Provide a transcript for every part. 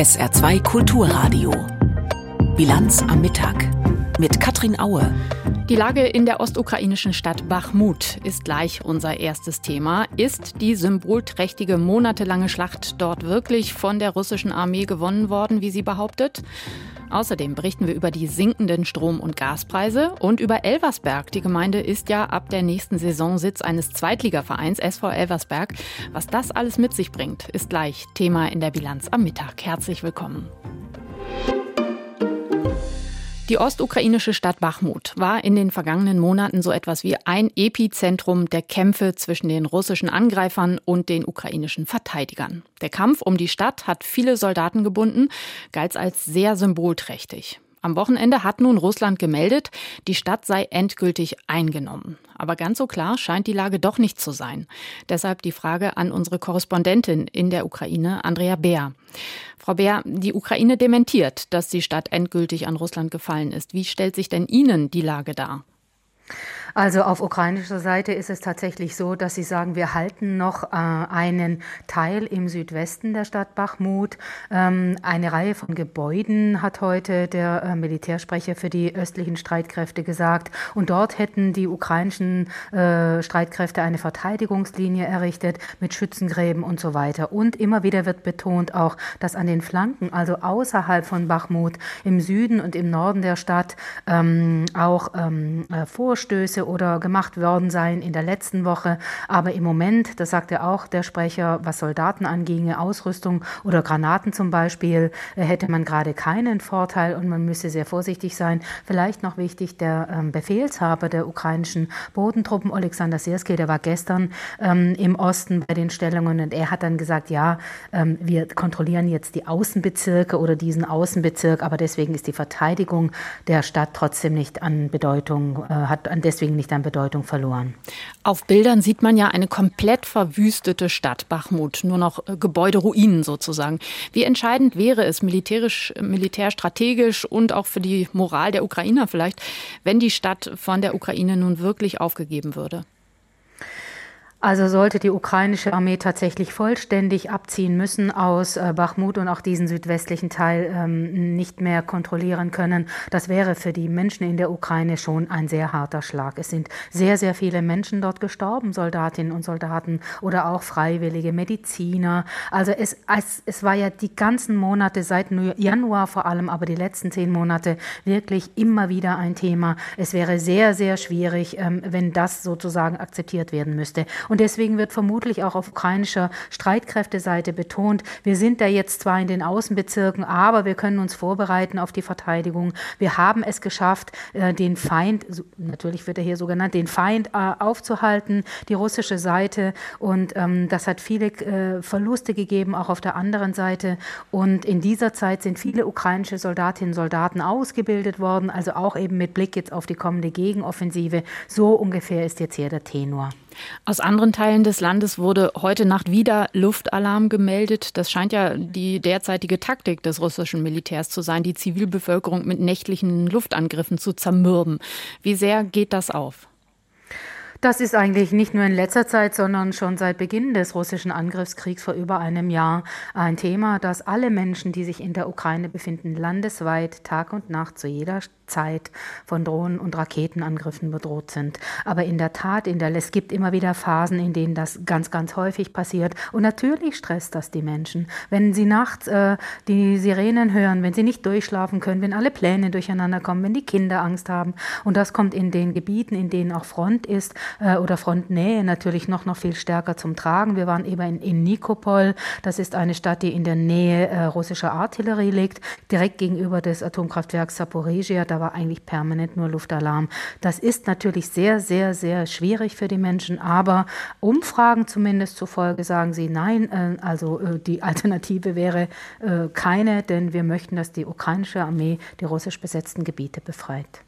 SR2 Kulturradio. Bilanz am Mittag mit Katrin Aue. Die Lage in der ostukrainischen Stadt Bachmut ist gleich unser erstes Thema. Ist die symbolträchtige monatelange Schlacht dort wirklich von der russischen Armee gewonnen worden, wie sie behauptet? Außerdem berichten wir über die sinkenden Strom- und Gaspreise und über Elversberg. Die Gemeinde ist ja ab der nächsten Saison Sitz eines Zweitligavereins SV Elversberg. Was das alles mit sich bringt, ist gleich Thema in der Bilanz am Mittag. Herzlich willkommen. Die ostukrainische Stadt Bachmut war in den vergangenen Monaten so etwas wie ein Epizentrum der Kämpfe zwischen den russischen Angreifern und den ukrainischen Verteidigern. Der Kampf um die Stadt hat viele Soldaten gebunden, galt als sehr symbolträchtig. Am Wochenende hat nun Russland gemeldet, die Stadt sei endgültig eingenommen. Aber ganz so klar scheint die Lage doch nicht zu sein. Deshalb die Frage an unsere Korrespondentin in der Ukraine, Andrea Bär. Frau Bär, die Ukraine dementiert, dass die Stadt endgültig an Russland gefallen ist. Wie stellt sich denn Ihnen die Lage dar? Also auf ukrainischer Seite ist es tatsächlich so, dass sie sagen, wir halten noch äh, einen Teil im Südwesten der Stadt Bachmut. Ähm, eine Reihe von Gebäuden hat heute der äh, Militärsprecher für die östlichen Streitkräfte gesagt. Und dort hätten die ukrainischen äh, Streitkräfte eine Verteidigungslinie errichtet mit Schützengräben und so weiter. Und immer wieder wird betont auch, dass an den Flanken, also außerhalb von Bachmut, im Süden und im Norden der Stadt ähm, auch ähm, äh, Vorstöße oder gemacht worden sein in der letzten Woche. Aber im Moment, das sagte auch der Sprecher, was Soldaten anginge, Ausrüstung oder Granaten zum Beispiel, äh, hätte man gerade keinen Vorteil und man müsse sehr vorsichtig sein. Vielleicht noch wichtig, der ähm, Befehlshaber der ukrainischen Bodentruppen, Alexander Sierski, der war gestern ähm, im Osten bei den Stellungen und er hat dann gesagt, ja, ähm, wir kontrollieren jetzt die Außenbezirke oder diesen Außenbezirk, aber deswegen ist die Verteidigung der Stadt trotzdem nicht an Bedeutung, äh, hat deswegen nicht an Bedeutung verloren. Auf Bildern sieht man ja eine komplett verwüstete Stadt Bachmut, nur noch äh, Gebäuderuinen sozusagen. Wie entscheidend wäre es militärisch, militärstrategisch und auch für die Moral der Ukrainer vielleicht, wenn die Stadt von der Ukraine nun wirklich aufgegeben würde? Also sollte die ukrainische Armee tatsächlich vollständig abziehen müssen aus äh, Bachmut und auch diesen südwestlichen Teil ähm, nicht mehr kontrollieren können, das wäre für die Menschen in der Ukraine schon ein sehr harter Schlag. Es sind sehr, sehr viele Menschen dort gestorben, Soldatinnen und Soldaten oder auch freiwillige Mediziner. Also es, es, es war ja die ganzen Monate seit Januar vor allem, aber die letzten zehn Monate wirklich immer wieder ein Thema. Es wäre sehr, sehr schwierig, ähm, wenn das sozusagen akzeptiert werden müsste. Und deswegen wird vermutlich auch auf ukrainischer Streitkräfteseite betont, wir sind da jetzt zwar in den Außenbezirken, aber wir können uns vorbereiten auf die Verteidigung. Wir haben es geschafft, äh, den Feind, natürlich wird er hier so genannt, den Feind äh, aufzuhalten, die russische Seite. Und ähm, das hat viele äh, Verluste gegeben, auch auf der anderen Seite. Und in dieser Zeit sind viele ukrainische Soldatinnen und Soldaten ausgebildet worden, also auch eben mit Blick jetzt auf die kommende Gegenoffensive. So ungefähr ist jetzt hier der Tenor. Aus anderen Teilen des Landes wurde heute Nacht wieder Luftalarm gemeldet. Das scheint ja die derzeitige Taktik des russischen Militärs zu sein, die Zivilbevölkerung mit nächtlichen Luftangriffen zu zermürben. Wie sehr geht das auf? Das ist eigentlich nicht nur in letzter Zeit, sondern schon seit Beginn des russischen Angriffskriegs vor über einem Jahr ein Thema, das alle Menschen, die sich in der Ukraine befinden, landesweit Tag und Nacht zu jeder Zeit von Drohnen- und Raketenangriffen bedroht sind. Aber in der Tat, in der, es gibt immer wieder Phasen, in denen das ganz, ganz häufig passiert. Und natürlich stresst das die Menschen. Wenn sie nachts äh, die Sirenen hören, wenn sie nicht durchschlafen können, wenn alle Pläne durcheinander kommen, wenn die Kinder Angst haben. Und das kommt in den Gebieten, in denen auch Front ist äh, oder Frontnähe natürlich noch, noch viel stärker zum Tragen. Wir waren eben in, in Nikopol. Das ist eine Stadt, die in der Nähe äh, russischer Artillerie liegt, direkt gegenüber des Atomkraftwerks Saporizhia. Da war eigentlich permanent nur Luftalarm. Das ist natürlich sehr, sehr, sehr schwierig für die Menschen, aber Umfragen zumindest zufolge sagen sie nein, äh, also äh, die Alternative wäre äh, keine, denn wir möchten, dass die ukrainische Armee die russisch besetzten Gebiete befreit.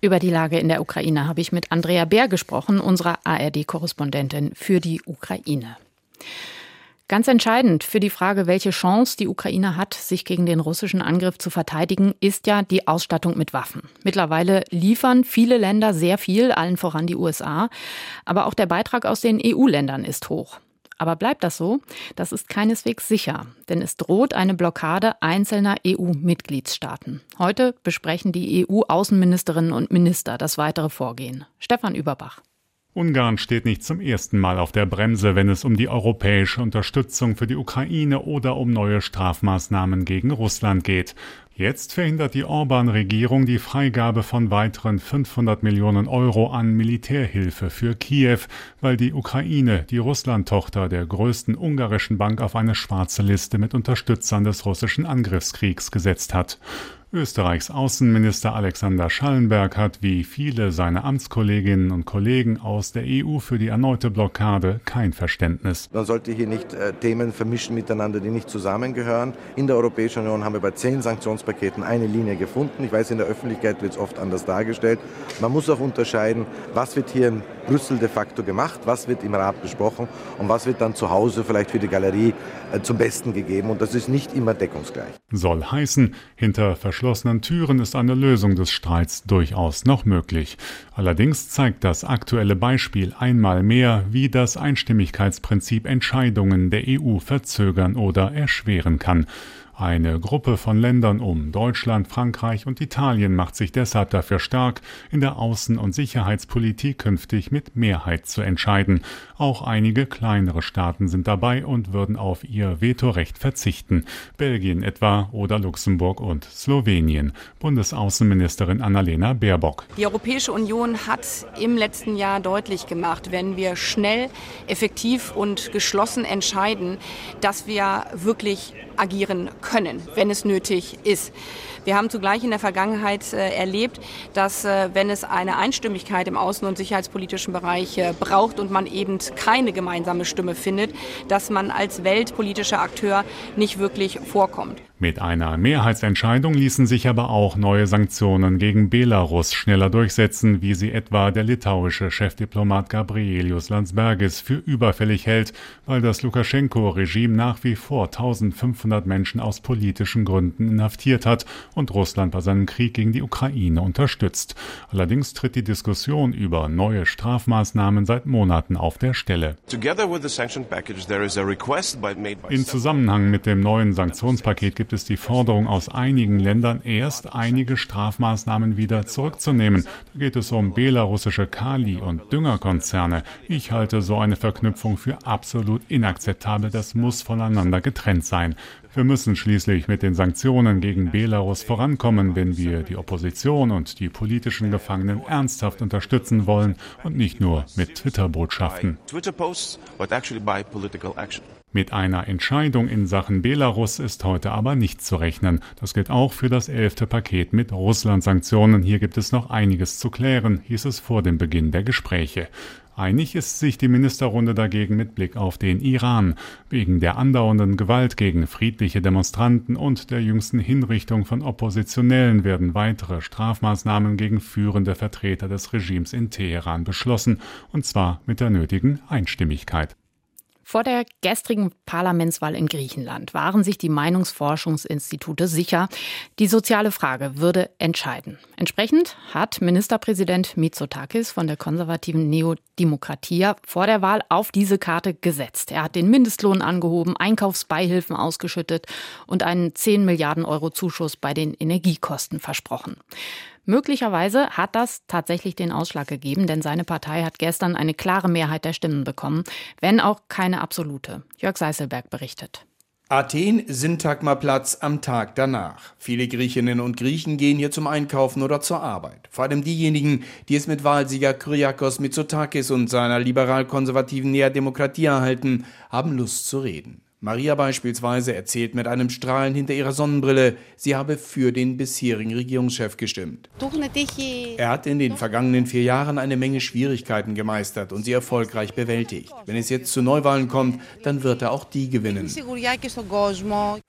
Über die Lage in der Ukraine habe ich mit Andrea Bär gesprochen, unserer ARD-Korrespondentin für die Ukraine. Ganz entscheidend für die Frage, welche Chance die Ukraine hat, sich gegen den russischen Angriff zu verteidigen, ist ja die Ausstattung mit Waffen. Mittlerweile liefern viele Länder sehr viel, allen voran die USA. Aber auch der Beitrag aus den EU-Ländern ist hoch. Aber bleibt das so? Das ist keineswegs sicher, denn es droht eine Blockade einzelner EU-Mitgliedstaaten. Heute besprechen die EU-Außenministerinnen und Minister das weitere Vorgehen. Stefan Überbach. Ungarn steht nicht zum ersten Mal auf der Bremse, wenn es um die europäische Unterstützung für die Ukraine oder um neue Strafmaßnahmen gegen Russland geht. Jetzt verhindert die Orban-Regierung die Freigabe von weiteren 500 Millionen Euro an Militärhilfe für Kiew, weil die Ukraine die Russland-Tochter der größten ungarischen Bank auf eine schwarze Liste mit Unterstützern des russischen Angriffskriegs gesetzt hat. Österreichs Außenminister Alexander Schallenberg hat wie viele seiner Amtskolleginnen und Kollegen aus der EU für die erneute Blockade kein Verständnis. Man sollte hier nicht äh, Themen vermischen miteinander, die nicht zusammengehören. In der Europäischen Union haben wir bei zehn Sanktionspaketen eine Linie gefunden. Ich weiß, in der Öffentlichkeit wird es oft anders dargestellt. Man muss auch unterscheiden, was wird hier in Brüssel de facto gemacht, was wird im Rat besprochen und was wird dann zu Hause vielleicht für die Galerie äh, zum Besten gegeben. Und das ist nicht immer deckungsgleich. Soll heißen, hinter verschlossenen Türen ist eine Lösung des Streits durchaus noch möglich. Allerdings zeigt das aktuelle Beispiel einmal mehr, wie das Einstimmigkeitsprinzip Entscheidungen der EU verzögern oder erschweren kann. Eine Gruppe von Ländern um Deutschland, Frankreich und Italien macht sich deshalb dafür stark, in der Außen- und Sicherheitspolitik künftig mit Mehrheit zu entscheiden. Auch einige kleinere Staaten sind dabei und würden auf ihr Vetorecht verzichten. Belgien etwa oder Luxemburg und Slowenien. Bundesaußenministerin Annalena Baerbock. Die Europäische Union hat im letzten Jahr deutlich gemacht, wenn wir schnell, effektiv und geschlossen entscheiden, dass wir wirklich agieren können, wenn es nötig ist. Wir haben zugleich in der Vergangenheit äh, erlebt, dass äh, wenn es eine Einstimmigkeit im außen- und sicherheitspolitischen Bereich äh, braucht und man eben keine gemeinsame Stimme findet, dass man als weltpolitischer Akteur nicht wirklich vorkommt. Mit einer Mehrheitsentscheidung ließen sich aber auch neue Sanktionen gegen Belarus schneller durchsetzen, wie sie etwa der litauische Chefdiplomat Gabrielius Landsbergis für überfällig hält, weil das Lukaschenko-Regime nach wie vor 1500 Menschen aus politischen Gründen inhaftiert hat und Russland bei seinem Krieg gegen die Ukraine unterstützt. Allerdings tritt die Diskussion über neue Strafmaßnahmen seit Monaten auf der Stelle. In Zusammenhang mit dem neuen Sanktionspaket gibt es die Forderung aus einigen Ländern, erst einige Strafmaßnahmen wieder zurückzunehmen. Da geht es um belarussische Kali- und Düngerkonzerne. Ich halte so eine Verknüpfung für absolut inakzeptabel. Das muss voneinander getrennt sein. Wir müssen schließlich mit den Sanktionen gegen Belarus vorankommen, wenn wir die Opposition und die politischen Gefangenen ernsthaft unterstützen wollen und nicht nur mit Twitter-Botschaften. Mit einer Entscheidung in Sachen Belarus ist heute aber nicht zu rechnen. Das gilt auch für das elfte Paket mit Russland-Sanktionen. Hier gibt es noch einiges zu klären, hieß es vor dem Beginn der Gespräche. Einig ist sich die Ministerrunde dagegen mit Blick auf den Iran. Wegen der andauernden Gewalt gegen friedliche Demonstranten und der jüngsten Hinrichtung von Oppositionellen werden weitere Strafmaßnahmen gegen führende Vertreter des Regimes in Teheran beschlossen, und zwar mit der nötigen Einstimmigkeit. Vor der gestrigen Parlamentswahl in Griechenland waren sich die Meinungsforschungsinstitute sicher, die soziale Frage würde entscheiden. Entsprechend hat Ministerpräsident Mitsotakis von der konservativen Neodemokratia vor der Wahl auf diese Karte gesetzt. Er hat den Mindestlohn angehoben, Einkaufsbeihilfen ausgeschüttet und einen 10 Milliarden Euro Zuschuss bei den Energiekosten versprochen. Möglicherweise hat das tatsächlich den Ausschlag gegeben, denn seine Partei hat gestern eine klare Mehrheit der Stimmen bekommen, wenn auch keine absolute. Jörg Seiselberg berichtet. Athen Syntagmaplatz am Tag danach. Viele Griechinnen und Griechen gehen hier zum Einkaufen oder zur Arbeit. Vor allem diejenigen, die es mit Wahlsieger Kyriakos Mitsotakis und seiner liberal-konservativen Nea Demokratie erhalten, haben Lust zu reden. Maria beispielsweise erzählt mit einem Strahlen hinter ihrer Sonnenbrille, sie habe für den bisherigen Regierungschef gestimmt. Er hat in den vergangenen vier Jahren eine Menge Schwierigkeiten gemeistert und sie erfolgreich bewältigt. Wenn es jetzt zu Neuwahlen kommt, dann wird er auch die gewinnen.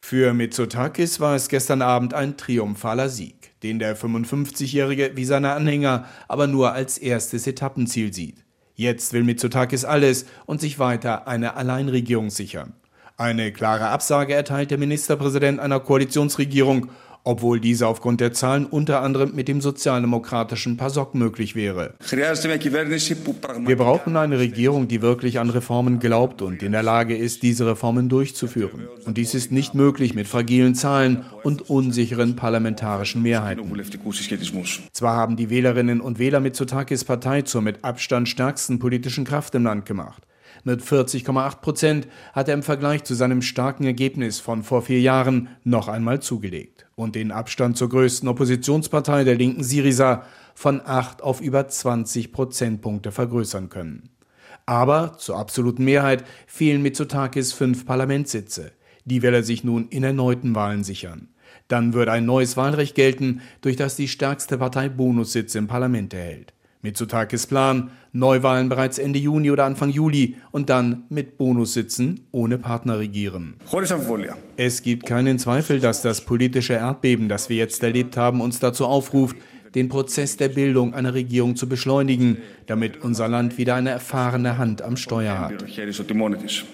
Für Mitsotakis war es gestern Abend ein triumphaler Sieg, den der 55-Jährige wie seine Anhänger aber nur als erstes Etappenziel sieht. Jetzt will Mitsotakis alles und sich weiter eine Alleinregierung sichern. Eine klare Absage erteilt der Ministerpräsident einer Koalitionsregierung. obwohl diese aufgrund der Zahlen unter anderem mit dem sozialdemokratischen PASOK möglich wäre. Wir brauchen eine Regierung, die wirklich an Reformen glaubt und in der Lage ist, diese Reformen durchzuführen. Und dies ist nicht möglich mit fragilen Zahlen und unsicheren parlamentarischen Mehrheiten. Zwar haben die Wählerinnen und Wähler Mitsotakis Partei zur mit Abstand stärksten politischen Kraft im Land gemacht. Mit 40,8 Prozent hat er im Vergleich zu seinem starken Ergebnis von vor vier Jahren noch einmal zugelegt und den Abstand zur größten Oppositionspartei der linken Syriza von 8 auf über 20 Prozentpunkte vergrößern können. Aber zur absoluten Mehrheit fehlen Mitsotakis fünf Parlamentssitze. Die will er sich nun in erneuten Wahlen sichern. Dann würde ein neues Wahlrecht gelten, durch das die stärkste Partei Bonussitze im Parlament erhält. Mitsotakis Plan, Neuwahlen bereits Ende Juni oder Anfang Juli und dann mit Bonussitzen ohne Partner regieren. Es gibt keinen Zweifel, dass das politische Erdbeben, das wir jetzt erlebt haben, uns dazu aufruft, den Prozess der Bildung einer Regierung zu beschleunigen, damit unser Land wieder eine erfahrene Hand am Steuer hat.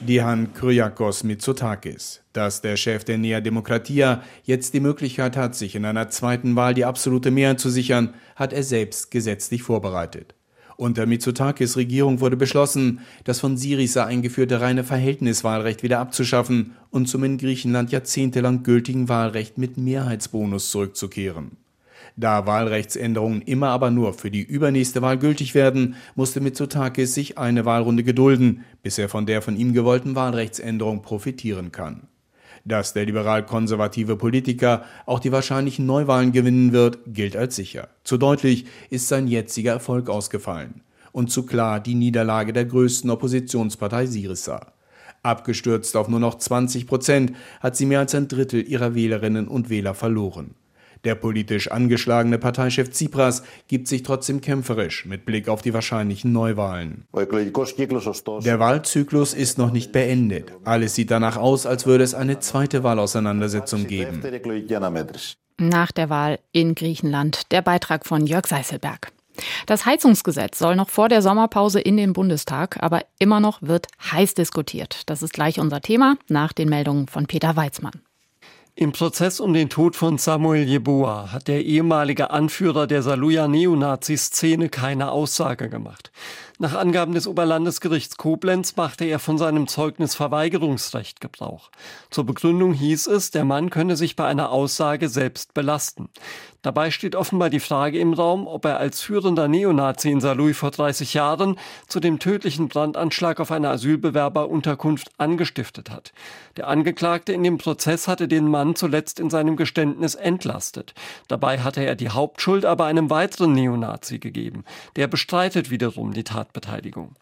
Dihan Kyriakos Mitsotakis, dass der Chef der Nea Demokratia jetzt die Möglichkeit hat, sich in einer zweiten Wahl die absolute Mehrheit zu sichern, hat er selbst gesetzlich vorbereitet. Unter Mitsotakis Regierung wurde beschlossen, das von Syriza eingeführte reine Verhältniswahlrecht wieder abzuschaffen und zum in Griechenland jahrzehntelang gültigen Wahlrecht mit Mehrheitsbonus zurückzukehren. Da Wahlrechtsänderungen immer aber nur für die übernächste Wahl gültig werden, musste Mitsotakis sich eine Wahlrunde gedulden, bis er von der von ihm gewollten Wahlrechtsänderung profitieren kann. Dass der liberal-konservative Politiker auch die wahrscheinlichen Neuwahlen gewinnen wird, gilt als sicher. Zu deutlich ist sein jetziger Erfolg ausgefallen. Und zu klar die Niederlage der größten Oppositionspartei Syriza. Abgestürzt auf nur noch 20 Prozent hat sie mehr als ein Drittel ihrer Wählerinnen und Wähler verloren. Der politisch angeschlagene Parteichef Tsipras gibt sich trotzdem kämpferisch mit Blick auf die wahrscheinlichen Neuwahlen. Der Wahlzyklus ist noch nicht beendet. Alles sieht danach aus, als würde es eine zweite Wahlauseinandersetzung geben. Nach der Wahl in Griechenland. Der Beitrag von Jörg Seißelberg. Das Heizungsgesetz soll noch vor der Sommerpause in den Bundestag, aber immer noch wird heiß diskutiert. Das ist gleich unser Thema nach den Meldungen von Peter Weizmann. Im Prozess um den Tod von Samuel Jeboa hat der ehemalige Anführer der Saluja Neonazi-Szene keine Aussage gemacht. Nach Angaben des Oberlandesgerichts Koblenz machte er von seinem Zeugnisverweigerungsrecht Gebrauch. Zur Begründung hieß es, der Mann könne sich bei einer Aussage selbst belasten. Dabei steht offenbar die Frage im Raum, ob er als führender Neonazi in Saarlouis vor 30 Jahren zu dem tödlichen Brandanschlag auf eine Asylbewerberunterkunft angestiftet hat. Der Angeklagte in dem Prozess hatte den Mann zuletzt in seinem Geständnis entlastet. Dabei hatte er die Hauptschuld aber einem weiteren Neonazi gegeben. Der bestreitet wiederum die Tatbeteiligung.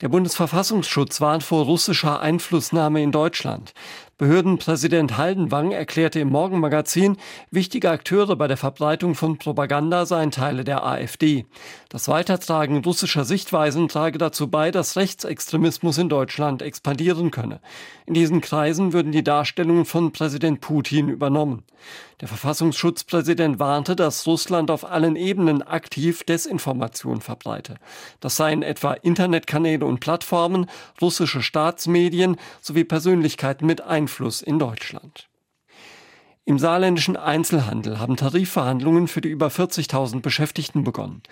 Der Bundesverfassungsschutz warnt vor russischer Einflussnahme in Deutschland. Behördenpräsident Haldenwang erklärte im Morgenmagazin, wichtige Akteure bei der Verbreitung von Propaganda seien Teile der AfD. Das Weitertragen russischer Sichtweisen trage dazu bei, dass Rechtsextremismus in Deutschland expandieren könne. In diesen Kreisen würden die Darstellungen von Präsident Putin übernommen. Der Verfassungsschutzpräsident warnte, dass Russland auf allen Ebenen aktiv Desinformation verbreite. Das seien etwa Internetkanäle und Plattformen, russische Staatsmedien sowie Persönlichkeiten mit Einfluss in Deutschland. Im saarländischen Einzelhandel haben Tarifverhandlungen für die über 40.000 Beschäftigten begonnen.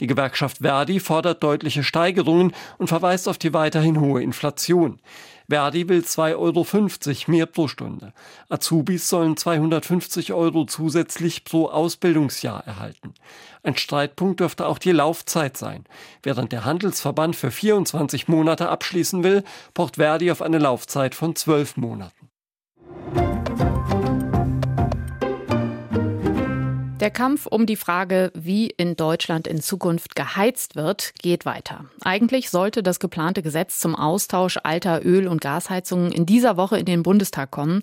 Die Gewerkschaft Verdi fordert deutliche Steigerungen und verweist auf die weiterhin hohe Inflation. Verdi will 2,50 Euro mehr pro Stunde. Azubis sollen 250 Euro zusätzlich pro Ausbildungsjahr erhalten. Ein Streitpunkt dürfte auch die Laufzeit sein. Während der Handelsverband für 24 Monate abschließen will, pocht Verdi auf eine Laufzeit von 12 Monaten. Der Kampf um die Frage, wie in Deutschland in Zukunft geheizt wird, geht weiter. Eigentlich sollte das geplante Gesetz zum Austausch alter Öl- und Gasheizungen in dieser Woche in den Bundestag kommen.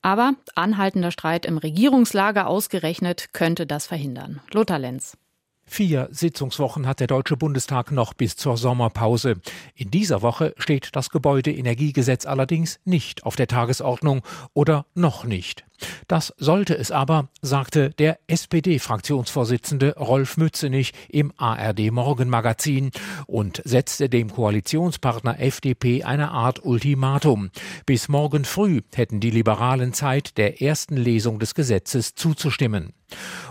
Aber anhaltender Streit im Regierungslager ausgerechnet könnte das verhindern. Lothar Lenz. Vier Sitzungswochen hat der Deutsche Bundestag noch bis zur Sommerpause. In dieser Woche steht das Gebäudeenergiegesetz allerdings nicht auf der Tagesordnung oder noch nicht. Das sollte es aber, sagte der SPD-Fraktionsvorsitzende Rolf Mützenich im ARD Morgenmagazin und setzte dem Koalitionspartner FDP eine Art Ultimatum. Bis morgen früh hätten die Liberalen Zeit, der ersten Lesung des Gesetzes zuzustimmen.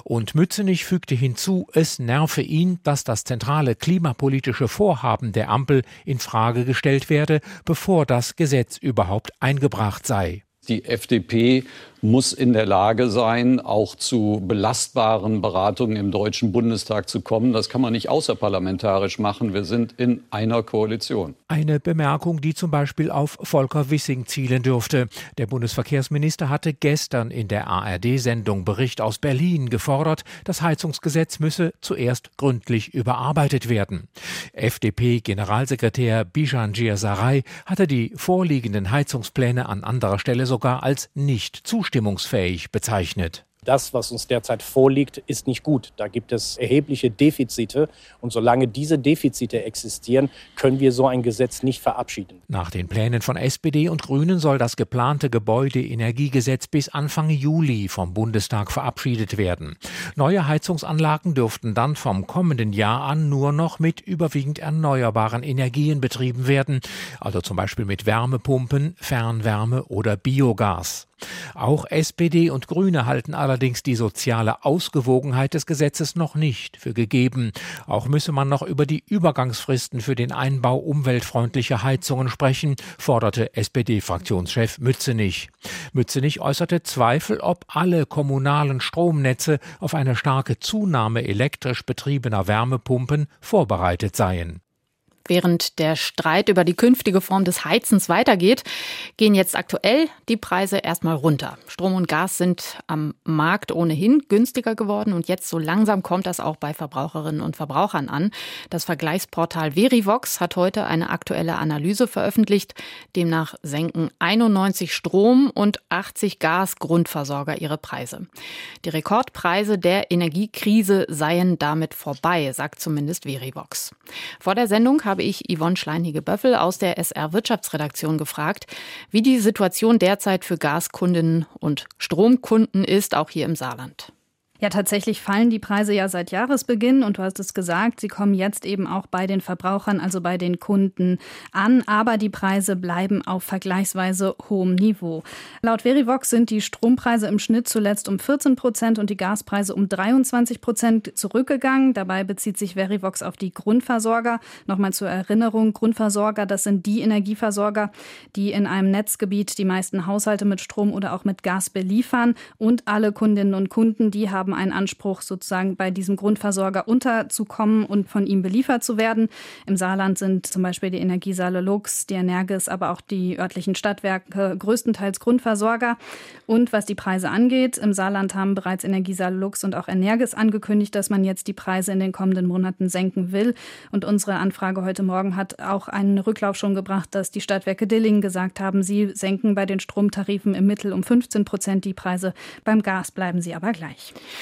Und Mützenich fügte hinzu, es nerve ihn, dass das zentrale klimapolitische Vorhaben der Ampel in Frage gestellt werde, bevor das Gesetz überhaupt eingebracht sei. Die FDP muss in der Lage sein, auch zu belastbaren Beratungen im Deutschen Bundestag zu kommen. Das kann man nicht außerparlamentarisch machen. Wir sind in einer Koalition. Eine Bemerkung, die zum Beispiel auf Volker Wissing zielen dürfte. Der Bundesverkehrsminister hatte gestern in der ARD-Sendung Bericht aus Berlin gefordert, das Heizungsgesetz müsse zuerst gründlich überarbeitet werden. FDP-Generalsekretär Bijan Sarai hatte die vorliegenden Heizungspläne an anderer Stelle sogar als nicht zustimmend zustimmungsfähig bezeichnet. Das, was uns derzeit vorliegt, ist nicht gut. Da gibt es erhebliche Defizite. Und solange diese Defizite existieren, können wir so ein Gesetz nicht verabschieden. Nach den Plänen von SPD und Grünen soll das geplante Gebäudeenergiegesetz bis Anfang Juli vom Bundestag verabschiedet werden. Neue Heizungsanlagen dürften dann vom kommenden Jahr an nur noch mit überwiegend erneuerbaren Energien betrieben werden, also zum Beispiel mit Wärmepumpen, Fernwärme oder Biogas. Auch SPD und Grüne halten allerdings die soziale Ausgewogenheit des Gesetzes noch nicht für gegeben. Auch müsse man noch über die Übergangsfristen für den Einbau umweltfreundlicher Heizungen sprechen, forderte SPD-Fraktionschef Mützenich. Mützenich äußerte Zweifel, ob alle kommunalen Stromnetze auf eine starke Zunahme elektrisch betriebener Wärmepumpen vorbereitet seien. Während der Streit über die künftige Form des Heizens weitergeht, gehen jetzt aktuell die Preise erstmal runter. Strom und Gas sind am Markt ohnehin günstiger geworden und jetzt so langsam kommt das auch bei Verbraucherinnen und Verbrauchern an. Das Vergleichsportal Verivox hat heute eine aktuelle Analyse veröffentlicht. Demnach senken 91 Strom- und 80 Gas-Grundversorger ihre Preise. Die Rekordpreise der Energiekrise seien damit vorbei, sagt zumindest Verivox. Vor der Sendung habe ich Yvonne Schleinige-Böffel aus der SR Wirtschaftsredaktion gefragt, wie die Situation derzeit für Gaskundinnen und Stromkunden ist, auch hier im Saarland. Ja, tatsächlich fallen die Preise ja seit Jahresbeginn und du hast es gesagt, sie kommen jetzt eben auch bei den Verbrauchern, also bei den Kunden an, aber die Preise bleiben auf vergleichsweise hohem Niveau. Laut Verivox sind die Strompreise im Schnitt zuletzt um 14 Prozent und die Gaspreise um 23 Prozent zurückgegangen. Dabei bezieht sich Verivox auf die Grundversorger. Nochmal zur Erinnerung, Grundversorger, das sind die Energieversorger, die in einem Netzgebiet die meisten Haushalte mit Strom oder auch mit Gas beliefern und alle Kundinnen und Kunden, die haben haben einen Anspruch, sozusagen bei diesem Grundversorger unterzukommen und von ihm beliefert zu werden. Im Saarland sind zum Beispiel die Energiesaale Lux, die Energis, aber auch die örtlichen Stadtwerke größtenteils Grundversorger. Und was die Preise angeht, im Saarland haben bereits Energiesaale Lux und auch Energis angekündigt, dass man jetzt die Preise in den kommenden Monaten senken will. Und unsere Anfrage heute Morgen hat auch einen Rücklauf schon gebracht, dass die Stadtwerke Dillingen gesagt haben, sie senken bei den Stromtarifen im Mittel um 15 Prozent die Preise. Beim Gas bleiben sie aber gleich.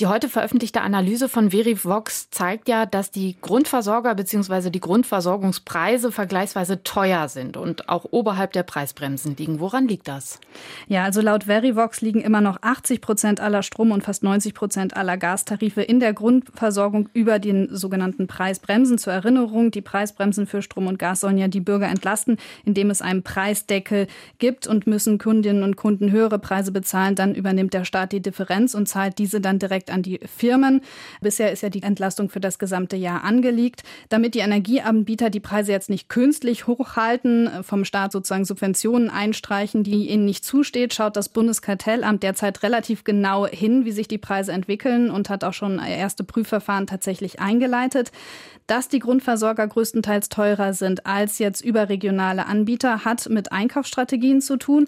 Die heute veröffentlichte Analyse von Verivox zeigt ja, dass die Grundversorger bzw. die Grundversorgungspreise vergleichsweise teuer sind und auch oberhalb der Preisbremsen liegen. Woran liegt das? Ja, also laut Verivox liegen immer noch 80 Prozent aller Strom- und fast 90 Prozent aller Gastarife in der Grundversorgung über den sogenannten Preisbremsen. Zur Erinnerung, die Preisbremsen für Strom und Gas sollen ja die Bürger entlasten, indem es einen Preisdeckel gibt und müssen Kundinnen und Kunden höhere Preise bezahlen. Dann übernimmt der Staat die Differenz und zahlt diese dann direkt an die Firmen. Bisher ist ja die Entlastung für das gesamte Jahr angelegt. Damit die Energieanbieter die Preise jetzt nicht künstlich hochhalten, vom Staat sozusagen Subventionen einstreichen, die ihnen nicht zusteht, schaut das Bundeskartellamt derzeit relativ genau hin, wie sich die Preise entwickeln und hat auch schon erste Prüfverfahren tatsächlich eingeleitet. Dass die Grundversorger größtenteils teurer sind als jetzt überregionale Anbieter, hat mit Einkaufsstrategien zu tun.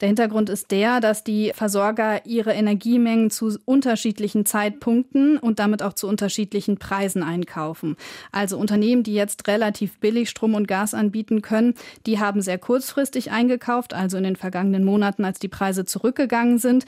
Der Hintergrund ist der, dass die Versorger ihre Energiemengen zu unterschiedlichen Zeitpunkten und damit auch zu unterschiedlichen Preisen einkaufen. Also Unternehmen, die jetzt relativ billig Strom und Gas anbieten können, die haben sehr kurzfristig eingekauft, also in den vergangenen Monaten, als die Preise zurückgegangen sind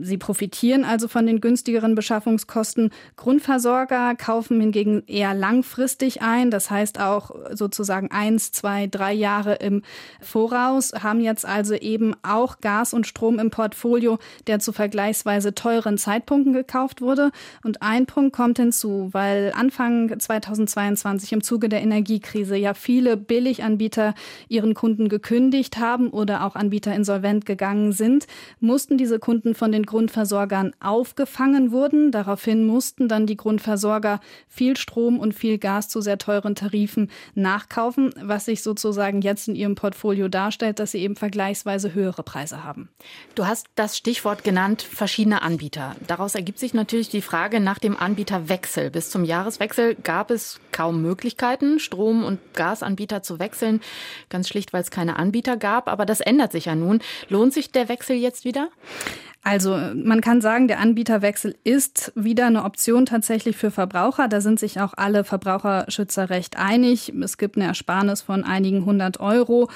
Sie profitieren also von den günstigeren Beschaffungskosten. Grundversorger kaufen hingegen eher langfristig ein, das heißt auch sozusagen eins, zwei, drei Jahre im Voraus, haben jetzt also eben auch Gas und Strom im Portfolio, der zu vergleichsweise teuren Zeitpunkten gekauft wurde. Und ein Punkt kommt hinzu, weil Anfang 2022 im Zuge der Energiekrise ja viele Billiganbieter ihren Kunden gekündigt haben oder auch Anbieter insolvent gegangen sind, mussten diese Kunden von den Grundversorgern aufgefangen wurden. Daraufhin mussten dann die Grundversorger viel Strom und viel Gas zu sehr teuren Tarifen nachkaufen, was sich sozusagen jetzt in ihrem Portfolio darstellt, dass sie eben vergleichsweise höhere Preise haben. Du hast das Stichwort genannt, verschiedene Anbieter. Daraus ergibt sich natürlich die Frage nach dem Anbieterwechsel. Bis zum Jahreswechsel gab es kaum Möglichkeiten, Strom- und Gasanbieter zu wechseln. Ganz schlicht, weil es keine Anbieter gab. Aber das ändert sich ja nun. Lohnt sich der Wechsel jetzt wieder? Also man kann sagen, der Anbieterwechsel ist wieder eine Option tatsächlich für Verbraucher. Da sind sich auch alle Verbraucherschützer recht einig. Es gibt eine Ersparnis von einigen hundert Euro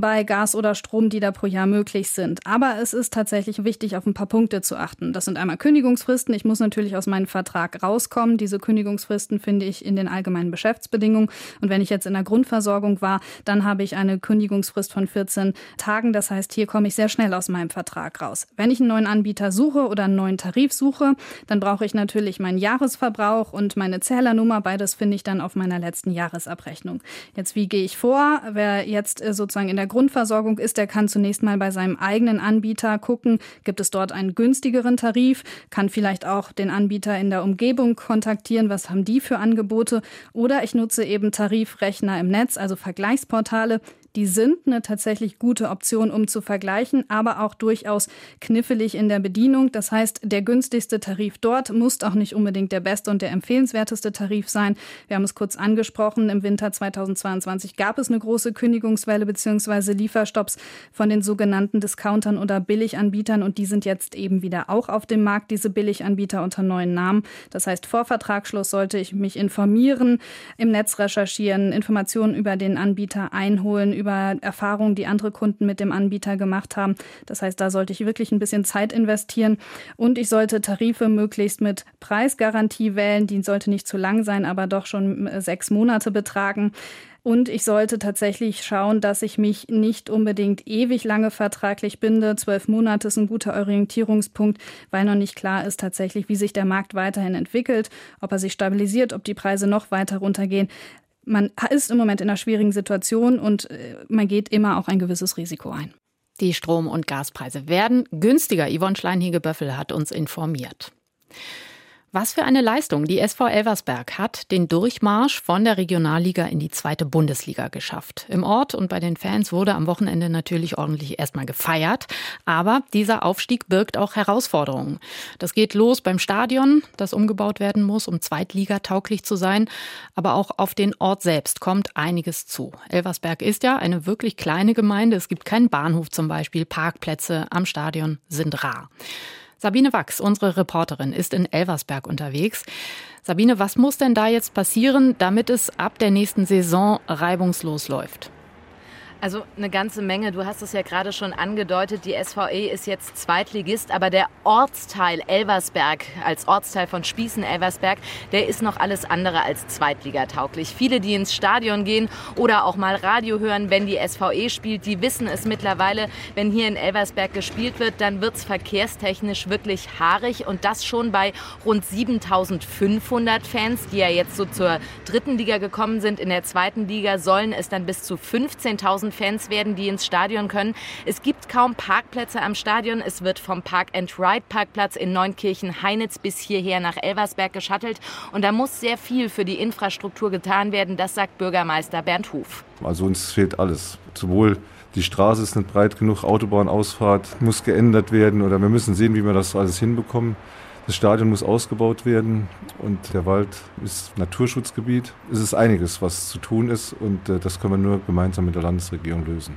bei Gas oder Strom, die da pro Jahr möglich sind. Aber es ist tatsächlich wichtig, auf ein paar Punkte zu achten. Das sind einmal Kündigungsfristen. Ich muss natürlich aus meinem Vertrag rauskommen. Diese Kündigungsfristen finde ich in den allgemeinen Geschäftsbedingungen. Und wenn ich jetzt in der Grundversorgung war, dann habe ich eine Kündigungsfrist von 14 Tagen. Das heißt, hier komme ich sehr schnell aus meinem Vertrag raus. Wenn ich einen neuen Anbieter suche oder einen neuen Tarif suche, dann brauche ich natürlich meinen Jahresverbrauch und meine Zählernummer. Beides finde ich dann auf meiner letzten Jahresabrechnung. Jetzt, wie gehe ich vor? Wer jetzt äh, sozusagen in der Grundversorgung ist, der kann zunächst mal bei seinem eigenen Anbieter gucken, gibt es dort einen günstigeren Tarif, kann vielleicht auch den Anbieter in der Umgebung kontaktieren, was haben die für Angebote? Oder ich nutze eben Tarifrechner im Netz, also Vergleichsportale, die sind eine tatsächlich gute Option, um zu vergleichen, aber auch durchaus knifflig in der Bedienung. Das heißt, der günstigste Tarif dort muss auch nicht unbedingt der beste und der empfehlenswerteste Tarif sein. Wir haben es kurz angesprochen, im Winter 2022 gab es eine große Kündigungswelle bzw. Lieferstopps von den sogenannten Discountern oder Billiganbietern und die sind jetzt eben wieder auch auf dem Markt, diese Billiganbieter unter neuen Namen. Das heißt, vor Vertragsschluss sollte ich mich informieren, im Netz recherchieren, Informationen über den Anbieter einholen, über Erfahrungen, die andere Kunden mit dem Anbieter gemacht haben. Das heißt, da sollte ich wirklich ein bisschen Zeit investieren und ich sollte Tarife möglichst mit Preisgarantie wählen. Die sollte nicht zu lang sein, aber doch schon äh, sechs Monate betragen. Und ich sollte tatsächlich schauen, dass ich mich nicht unbedingt ewig lange vertraglich binde. Zwölf Monate ist ein guter Orientierungspunkt, weil noch nicht klar ist tatsächlich, wie sich der Markt weiterhin entwickelt, ob er sich stabilisiert, ob die Preise noch weiter runtergehen man ist im Moment in einer schwierigen Situation und äh, man geht immer auch ein gewisses Risiko ein. Die Strom- und Gaspreise werden günstiger. Yvonne Schleinhege-Böffel hat uns informiert. Was für eine Leistung. Die SV Elversberg hat den Durchmarsch von der Regionalliga in die zweite Bundesliga geschafft. Im Ort und bei den Fans wurde am Wochenende natürlich ordentlich erstmal gefeiert. Aber dieser Aufstieg birgt auch Herausforderungen. Das geht los beim Stadion, das umgebaut werden muss, um zweitligatauglich zu sein. Aber auch auf den Ort selbst kommt einiges zu. Elversberg ist ja eine wirklich kleine Gemeinde. Es gibt keinen Bahnhof zum Beispiel. Parkplätze am Stadion sind rar. Sabine Wachs, unsere Reporterin, ist in Elversberg unterwegs. Sabine, was muss denn da jetzt passieren, damit es ab der nächsten Saison reibungslos läuft? Also eine ganze Menge. Du hast es ja gerade schon angedeutet. Die SVE ist jetzt Zweitligist, aber der Ortsteil Elversberg als Ortsteil von Spießen Elversberg, der ist noch alles andere als zweitligatauglich. Viele, die ins Stadion gehen oder auch mal Radio hören, wenn die SVE spielt, die wissen es mittlerweile. Wenn hier in Elversberg gespielt wird, dann wird es verkehrstechnisch wirklich haarig und das schon bei rund 7500 Fans, die ja jetzt so zur dritten Liga gekommen sind. In der zweiten Liga sollen es dann bis zu 15.000 Fans werden, die ins Stadion können. Es gibt kaum Parkplätze am Stadion. Es wird vom Park-and-Ride-Parkplatz in Neunkirchen-Heinitz bis hierher nach Elversberg geschattelt. Und da muss sehr viel für die Infrastruktur getan werden. Das sagt Bürgermeister Bernd Huf. Also uns fehlt alles. Sowohl die Straße ist nicht breit genug, Autobahnausfahrt muss geändert werden oder wir müssen sehen, wie wir das alles hinbekommen. Das Stadion muss ausgebaut werden und der Wald ist Naturschutzgebiet. Es ist einiges, was zu tun ist und äh, das können wir nur gemeinsam mit der Landesregierung lösen.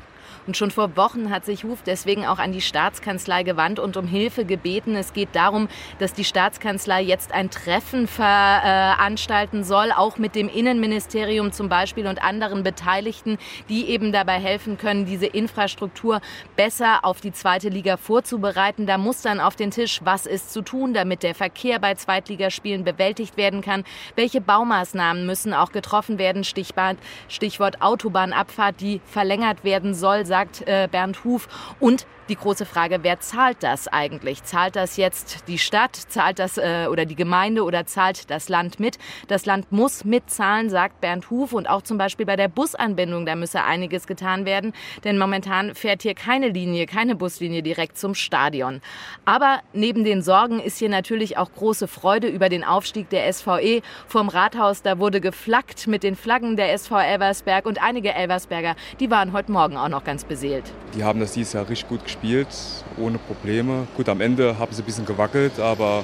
Und schon vor Wochen hat sich Huf deswegen auch an die Staatskanzlei gewandt und um Hilfe gebeten. Es geht darum, dass die Staatskanzlei jetzt ein Treffen veranstalten soll, auch mit dem Innenministerium zum Beispiel und anderen Beteiligten, die eben dabei helfen können, diese Infrastruktur besser auf die zweite Liga vorzubereiten. Da muss dann auf den Tisch, was ist zu tun, damit der Verkehr bei Zweitligaspielen bewältigt werden kann. Welche Baumaßnahmen müssen auch getroffen werden? Stichwort Autobahnabfahrt, die verlängert werden soll, sagt äh, Bernd Huf. Und die große Frage, wer zahlt das eigentlich? Zahlt das jetzt die Stadt, zahlt das äh, oder die Gemeinde oder zahlt das Land mit? Das Land muss mitzahlen, sagt Bernd Huf. Und auch zum Beispiel bei der Busanbindung, da müsse einiges getan werden. Denn momentan fährt hier keine Linie, keine Buslinie direkt zum Stadion. Aber neben den Sorgen ist hier natürlich auch große Freude über den Aufstieg der SVE. Vorm Rathaus, da wurde geflaggt mit den Flaggen der SV Elversberg. Und einige Elversberger, die waren heute Morgen auch noch ganz beseelt. Die haben das dieses Jahr richtig gut gespielt gespielt, ohne Probleme. Gut, am Ende haben sie ein bisschen gewackelt, aber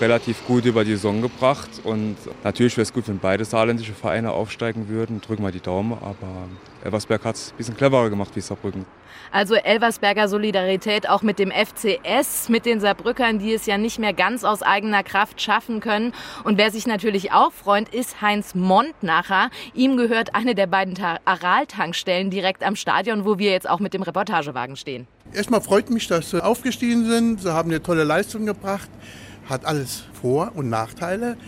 relativ gut über die Saison gebracht. Und natürlich wäre es gut, wenn beide saarländische Vereine aufsteigen würden. Drücken wir die Daumen, aber Elversberg hat es ein bisschen cleverer gemacht wie Saarbrücken. Also Elversberger Solidarität auch mit dem FCS, mit den Saarbrückern, die es ja nicht mehr ganz aus eigener Kraft schaffen können. Und wer sich natürlich auch freut, ist Heinz Montnacher. Ihm gehört eine der beiden Aral-Tankstellen direkt am Stadion, wo wir jetzt auch mit dem Reportagewagen stehen. Erstmal freut mich, dass sie aufgestiegen sind. Sie haben eine tolle Leistung gebracht. Hat alles Vor- und Nachteile.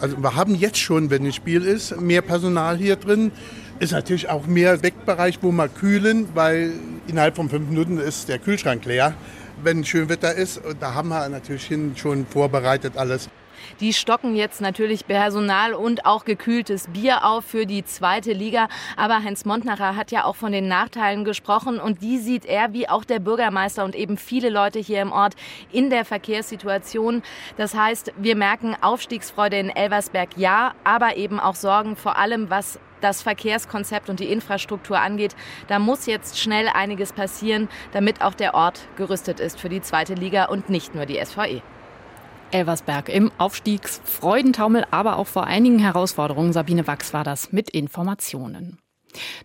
Also wir haben jetzt schon, wenn ein Spiel ist, mehr Personal hier drin. Ist natürlich auch mehr Wegbereich, wo wir kühlen, weil innerhalb von fünf Minuten ist der Kühlschrank leer, wenn schön Wetter ist. Und da haben wir natürlich schon vorbereitet alles. Die stocken jetzt natürlich Personal und auch gekühltes Bier auf für die zweite Liga. Aber Heinz Montnacher hat ja auch von den Nachteilen gesprochen und die sieht er, wie auch der Bürgermeister und eben viele Leute hier im Ort, in der Verkehrssituation. Das heißt, wir merken Aufstiegsfreude in Elversberg ja, aber eben auch Sorgen vor allem, was das Verkehrskonzept und die Infrastruktur angeht. Da muss jetzt schnell einiges passieren, damit auch der Ort gerüstet ist für die zweite Liga und nicht nur die SVE. Elversberg im Aufstiegsfreudentaumel, aber auch vor einigen Herausforderungen. Sabine Wachs war das mit Informationen.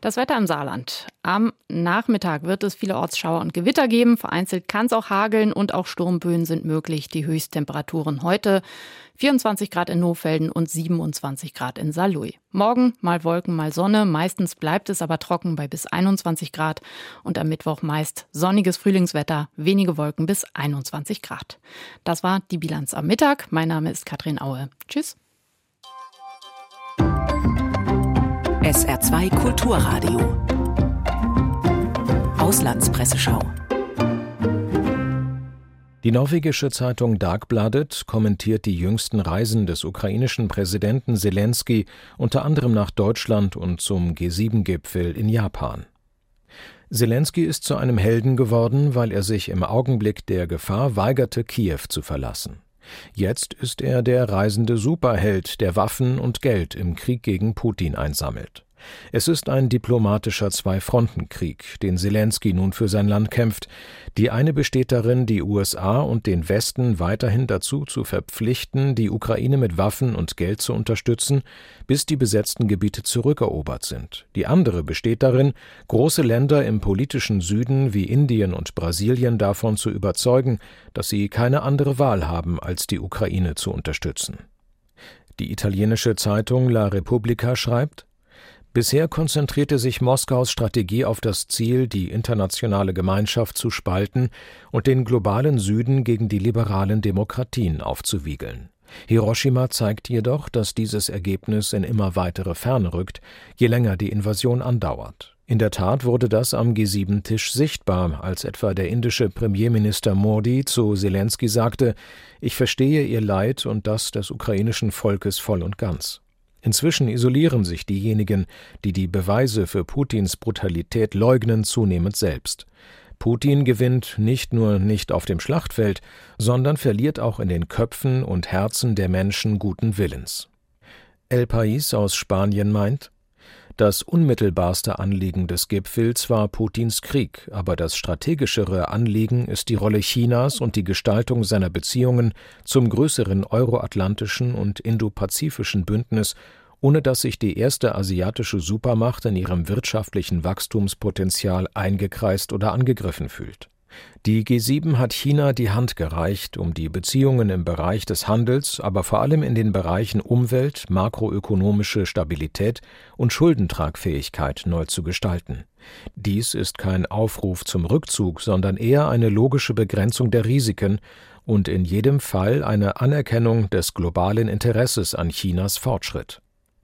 Das Wetter im Saarland. Am Nachmittag wird es viele Ortsschauer und Gewitter geben. Vereinzelt kann es auch hageln und auch Sturmböen sind möglich. Die Höchsttemperaturen heute 24 Grad in Nohfelden und 27 Grad in Saarlouis. Morgen mal Wolken, mal Sonne. Meistens bleibt es aber trocken bei bis 21 Grad. Und am Mittwoch meist sonniges Frühlingswetter, wenige Wolken bis 21 Grad. Das war die Bilanz am Mittag. Mein Name ist Katrin Aue. Tschüss. SR2 Kulturradio. Auslandspresseschau. Die norwegische Zeitung Dagbladet kommentiert die jüngsten Reisen des ukrainischen Präsidenten Zelensky unter anderem nach Deutschland und zum G7-Gipfel in Japan. Zelensky ist zu einem Helden geworden, weil er sich im Augenblick der Gefahr weigerte, Kiew zu verlassen. Jetzt ist er der reisende Superheld, der Waffen und Geld im Krieg gegen Putin einsammelt. Es ist ein diplomatischer Zwei-Fronten-Krieg, den Zelensky nun für sein Land kämpft. Die eine besteht darin, die USA und den Westen weiterhin dazu zu verpflichten, die Ukraine mit Waffen und Geld zu unterstützen, bis die besetzten Gebiete zurückerobert sind. Die andere besteht darin, große Länder im politischen Süden wie Indien und Brasilien davon zu überzeugen, dass sie keine andere Wahl haben, als die Ukraine zu unterstützen. Die italienische Zeitung La Repubblica schreibt Bisher konzentrierte sich Moskaus Strategie auf das Ziel, die internationale Gemeinschaft zu spalten und den globalen Süden gegen die liberalen Demokratien aufzuwiegeln. Hiroshima zeigt jedoch, dass dieses Ergebnis in immer weitere Ferne rückt, je länger die Invasion andauert. In der Tat wurde das am G7-Tisch sichtbar, als etwa der indische Premierminister Modi zu Zelensky sagte, ich verstehe Ihr Leid und das des ukrainischen Volkes voll und ganz. Inzwischen isolieren sich diejenigen, die die Beweise für Putins Brutalität leugnen, zunehmend selbst. Putin gewinnt nicht nur nicht auf dem Schlachtfeld, sondern verliert auch in den Köpfen und Herzen der Menschen guten Willens. El País aus Spanien meint, das unmittelbarste Anliegen des Gipfels war Putins Krieg, aber das strategischere Anliegen ist die Rolle Chinas und die Gestaltung seiner Beziehungen zum größeren euroatlantischen und indopazifischen Bündnis ohne dass sich die erste asiatische Supermacht in ihrem wirtschaftlichen Wachstumspotenzial eingekreist oder angegriffen fühlt. Die G7 hat China die Hand gereicht, um die Beziehungen im Bereich des Handels, aber vor allem in den Bereichen Umwelt, makroökonomische Stabilität und Schuldentragfähigkeit neu zu gestalten. Dies ist kein Aufruf zum Rückzug, sondern eher eine logische Begrenzung der Risiken und in jedem Fall eine Anerkennung des globalen Interesses an Chinas Fortschritt.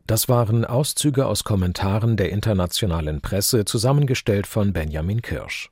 Das waren Auszüge aus Kommentaren der internationalen Presse, zusammengestellt von Benjamin Kirsch.